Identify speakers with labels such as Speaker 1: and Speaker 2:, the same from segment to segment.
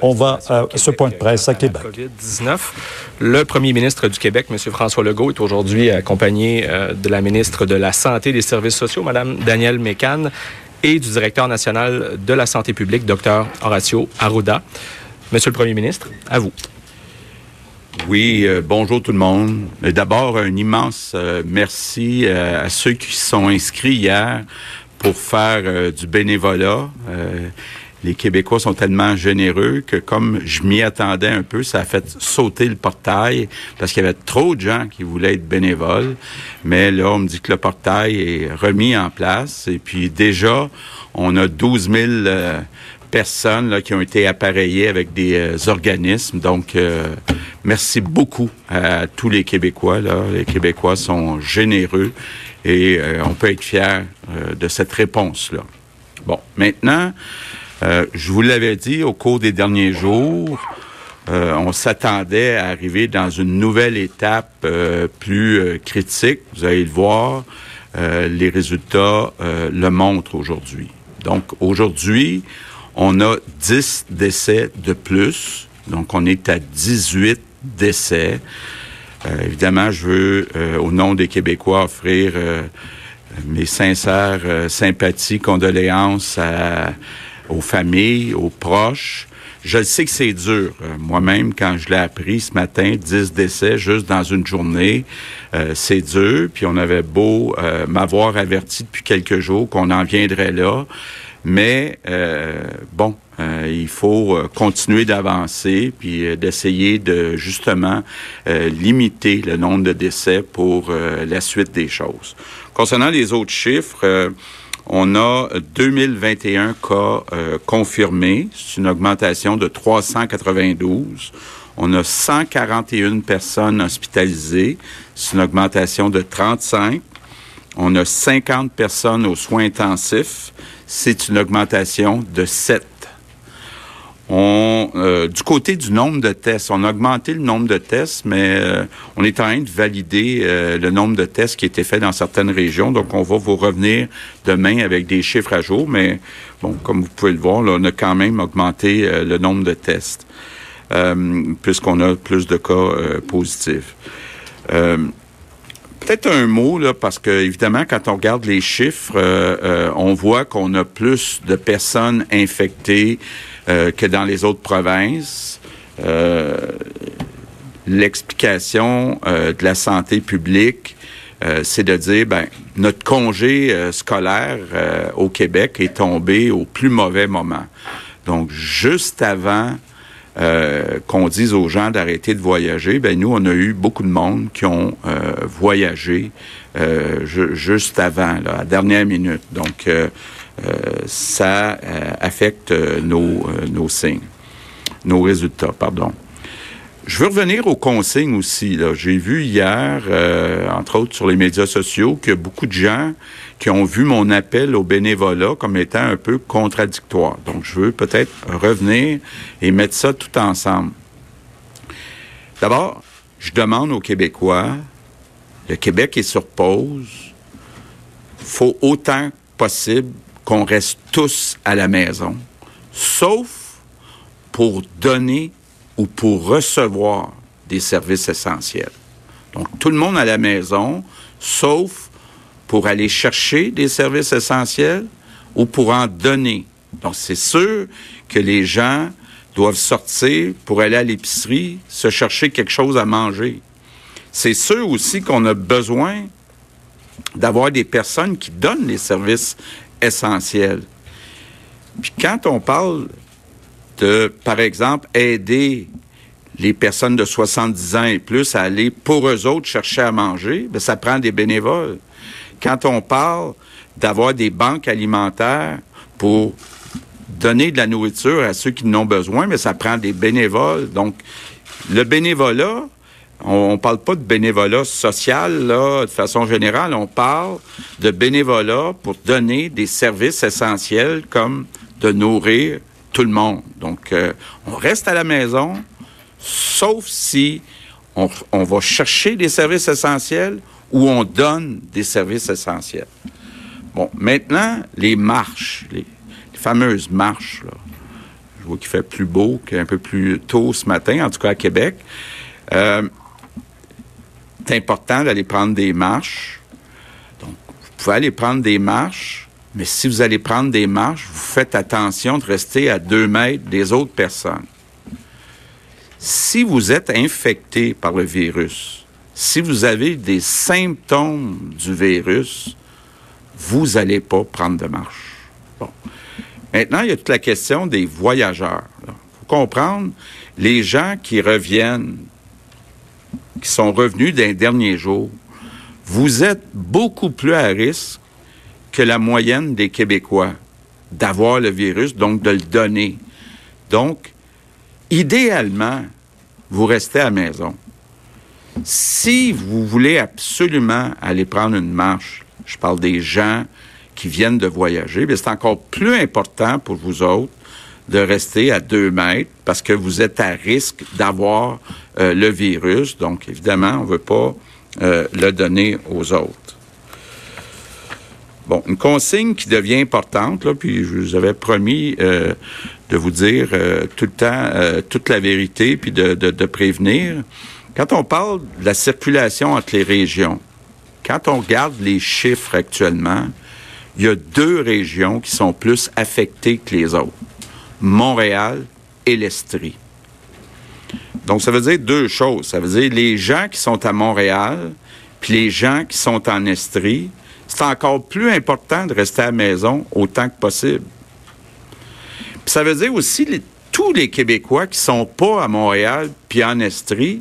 Speaker 1: On va à ce point de presse à Québec.
Speaker 2: COVID-19. Le premier ministre du Québec, M. François Legault, est aujourd'hui accompagné euh, de la ministre de la Santé et des Services sociaux, Mme Danielle Mécan, et du directeur national de la santé publique, Dr. Horacio Arruda. Monsieur le premier ministre, à vous.
Speaker 3: Oui, euh, bonjour tout le monde. D'abord, un immense euh, merci euh, à ceux qui sont inscrits hier pour faire du bénévolat. Les Québécois sont tellement généreux que comme je m'y attendais un peu, ça a fait sauter le portail parce qu'il y avait trop de gens qui voulaient être bénévoles. Mais là, on me dit que le portail est remis en place et puis déjà, on a 12 000 personnes là, qui ont été appareillées avec des euh, organismes. Donc, euh, merci beaucoup à tous les Québécois. Les Québécois sont généreux et euh, on peut être fier de cette réponse-là. Bon, maintenant, je vous l'avais dit au cours des derniers jours, on s'attendait à arriver dans une nouvelle étape plus critique. Vous allez le voir, les résultats le montrent aujourd'hui. Donc, aujourd'hui, on a 10 décès de plus, donc on est à 18 décès. Euh, évidemment, je veux, euh, au nom des Québécois, offrir euh, mes sincères sympathies, condoléances aux familles, aux proches. Je sais que c'est dur. Moi-même, quand je l'ai appris ce matin, 10 décès juste dans une journée, c'est dur. Puis on avait beau m'avoir averti depuis quelques jours qu'on en viendrait là. Mais euh, bon, euh, il faut euh, continuer d'avancer puis d'essayer de justement limiter le nombre de décès pour la suite des choses. Concernant les autres chiffres, on a 2021 cas confirmés, c'est une augmentation de 392. On a 141 personnes hospitalisées, c'est une augmentation de 35. On a 50 personnes aux soins intensifs, c'est une augmentation de 7. On, euh, du côté du nombre de tests, on a augmenté le nombre de tests, mais euh, on est en train de valider euh, le nombre de tests qui étaient faits dans certaines régions. Donc, on va vous revenir demain avec des chiffres à jour. Mais bon, comme vous pouvez le voir, on a quand même augmenté le nombre de tests puisqu'on a plus de cas positifs peut-être un mot, là, parce que évidemment, quand on regarde les chiffres, on voit qu'on a plus de personnes infectées euh, que dans les autres provinces. L'explication de la santé publique, c'est de dire, ben, notre congé scolaire au Québec est tombé au plus mauvais moment. Donc, juste avant euh, qu'on dise aux gens d'arrêter de voyager, ben nous, on a eu beaucoup de monde qui ont euh, voyagé euh, juste avant, à la dernière minute. Donc, ça affecte nos, nos signes, nos résultats, pardon. Je veux revenir aux consignes aussi. J'ai vu hier, euh, entre autres sur les médias sociaux, que beaucoup de gens qui ont vu mon appel au bénévolat comme étant un peu contradictoire. Donc, je veux peut-être revenir et mettre ça tout ensemble. D'abord, je demande aux Québécois, le Québec est sur pause, faut autant possible qu'on reste tous à la maison, sauf pour donner ou pour recevoir des services essentiels. Donc, tout le monde à la maison, sauf pour aller chercher des services essentiels ou pour en donner. Donc, c'est sûr que les gens doivent sortir pour aller à l'épicerie, se chercher quelque chose à manger. C'est sûr aussi qu'on a besoin d'avoir des personnes qui donnent les services essentiels. Puis quand on parle de, par exemple, aider les personnes de 70 ans et plus à aller pour eux autres chercher à manger, bien, ça prend des bénévoles. Quand on parle d'avoir des banques alimentaires pour donner de la nourriture à ceux qui n'ont besoin, mais ça prend des bénévoles. Donc, le bénévolat, on ne parle pas de bénévolat social, là, de façon générale, on parle de bénévolat pour donner des services essentiels comme de nourrir tout le monde. Donc, euh, on reste à la maison, sauf si on, va chercher des services essentiels ou on donne des services essentiels. Bon, maintenant, les marches, les, fameuses marches, là. Je vois qu'il fait plus beau qu'un peu plus tôt ce matin, en tout cas à Québec. Euh, c'est important d'aller prendre des marches. Donc, vous pouvez aller prendre des marches, mais si vous allez prendre des marches, vous faites attention de rester à deux mètres des autres personnes. Si vous êtes infecté par le virus, si vous avez des symptômes du virus, vous n'allez pas prendre de marche. Bon. Maintenant, il y a toute la question des voyageurs. Il faut comprendre, les gens qui reviennent qui sont revenus d'un dernier jour, vous êtes beaucoup plus à risque que la moyenne des Québécois d'avoir le virus, donc de le donner. Donc, idéalement, vous restez à la maison. Si vous voulez absolument aller prendre une marche, je parle des gens qui viennent de voyager, mais c'est encore plus important pour vous autres de rester à deux mètres parce que vous êtes à risque d'avoir euh, le virus. Donc, évidemment, on ne veut pas euh, le donner aux autres. Bon, une consigne qui devient importante, puis je vous avais promis euh, de vous dire tout le temps toute la vérité, puis de, de, prévenir. Quand on parle de la circulation entre les régions, quand on regarde les chiffres actuellement, il y a deux régions qui sont plus affectées que les autres. Montréal et l'Estrie. Donc, ça veut dire deux choses. Ça veut dire les gens qui sont à Montréal, puis les gens qui sont en Estrie, c'est encore plus important de rester à la maison autant que possible. Puis ça veut dire aussi tous les Québécois qui sont pas à Montréal puis en Estrie,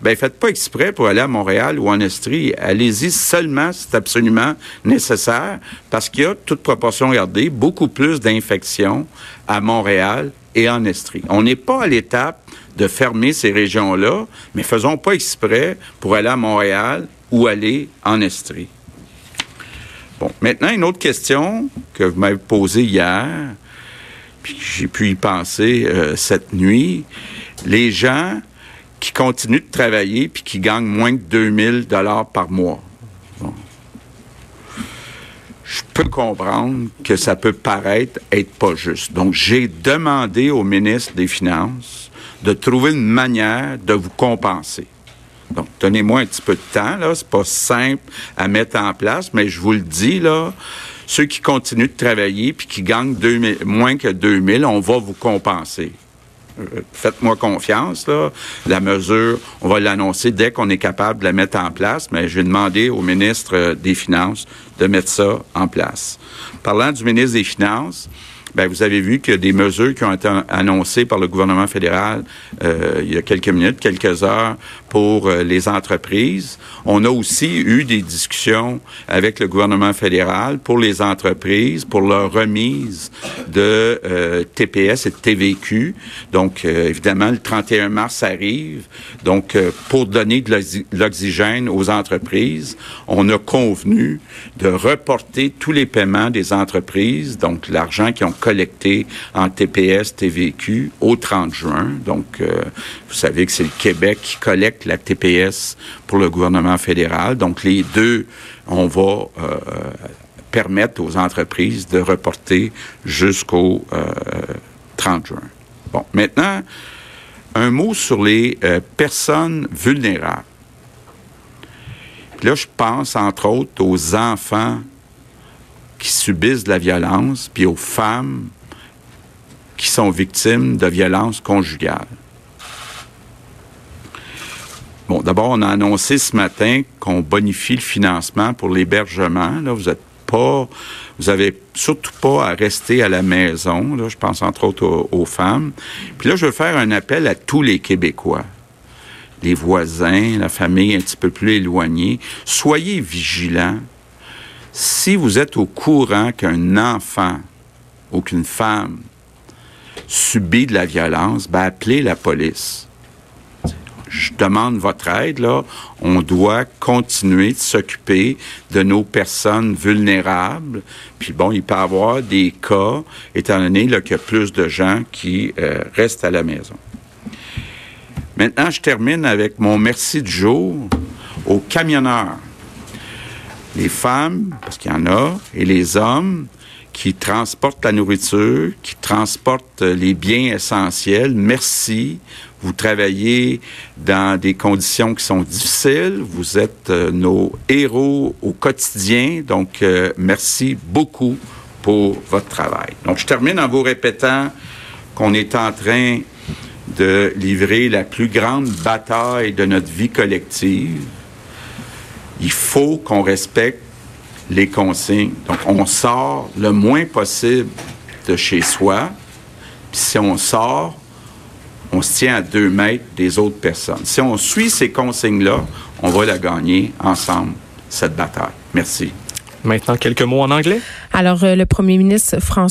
Speaker 3: ben faites pas exprès pour aller à Montréal ou en Estrie. Allez-y seulement si c'est absolument nécessaire, parce qu'il y a, toute proportion gardée, beaucoup plus d'infections à Montréal et en Estrie. On n'est pas à l'étape de fermer ces régions-là, mais faisons pas exprès pour aller à Montréal ou aller en Estrie. Bon, maintenant, une autre question que vous m'avez posée hier, puis j'ai pu y penser euh, cette nuit. Les gens qui continuent de travailler puis qui gagnent moins de 2000 dollars par mois. Je peux comprendre que ça peut paraître être pas juste. Donc, j'ai demandé au ministre des Finances de trouver une manière de vous compenser. Donc, donnez-moi un petit peu de temps, là. C'est pas simple à mettre en place, mais je vous le dis, là. Ceux qui continuent de travailler puis qui gagnent moins que 2000, on va vous compenser. Euh, faites-moi confiance. Là. La mesure, on va l'annoncer dès qu'on est capable de la mettre en place, mais je vais demander au ministre des Finances de mettre ça en place. Parlant du ministre des Finances, ben, vous avez vu a des mesures qui ont été annoncées par le gouvernement fédéral euh, il y a quelques minutes, quelques heures, pour euh, les entreprises. On a aussi eu des discussions avec le gouvernement fédéral pour les entreprises, pour leur remise de euh, TPS et de TVQ. Donc, évidemment, le 31 mars arrive. Donc, pour donner de l'oxygène aux entreprises, on a convenu de reporter tous les paiements des entreprises, donc l'argent qui ont collecté en TPS, TVQ au 30 juin. Donc, euh, vous savez que c'est le Québec qui collecte la TPS pour le gouvernement fédéral. Donc, les deux, on va euh, permettre aux entreprises de reporter jusqu'au 30 euh, juin. Bon, maintenant, un mot sur les personnes vulnérables. là, je pense entre autres aux enfants qui subissent de la violence, puis aux femmes qui sont victimes de violences conjugales. Bon, d'abord, on a annoncé ce matin qu'on bonifie le financement pour l'hébergement. Là, vous êtes pas, vous avez surtout pas à rester à la maison. Là, je pense entre autres aux, aux, femmes. Puis là, je veux faire un appel à tous les Québécois, les voisins, la famille un petit peu plus éloignée. Soyez vigilants si vous êtes au courant qu'un enfant ou qu'une femme subit de la violence, ben appelez la police. Je demande votre aide, là. On doit continuer de s'occuper de nos personnes vulnérables. Puis bon, il peut y avoir des cas, étant donné qu'il y a plus de gens qui euh, restent à la maison. Maintenant, je termine avec mon merci du jour aux camionneurs. Les femmes, parce qu'il y en a, et les hommes qui transportent la nourriture, qui transportent les biens essentiels. Merci. Vous travaillez dans des conditions qui sont difficiles. Vous êtes euh, nos héros au quotidien. Donc, euh, merci beaucoup pour votre travail. Donc, je termine en vous répétant qu'on est en train de livrer la plus grande bataille de notre vie collective. Il faut qu'on respecte les consignes. Donc, on sort le moins possible de chez soi. Puis si on sort, on se tient à deux mètres des autres personnes. Si on suit ces consignes-là, on va la gagner ensemble, cette bataille. Merci.
Speaker 2: Maintenant, quelques mots en anglais?
Speaker 4: Alors, euh, le premier ministre François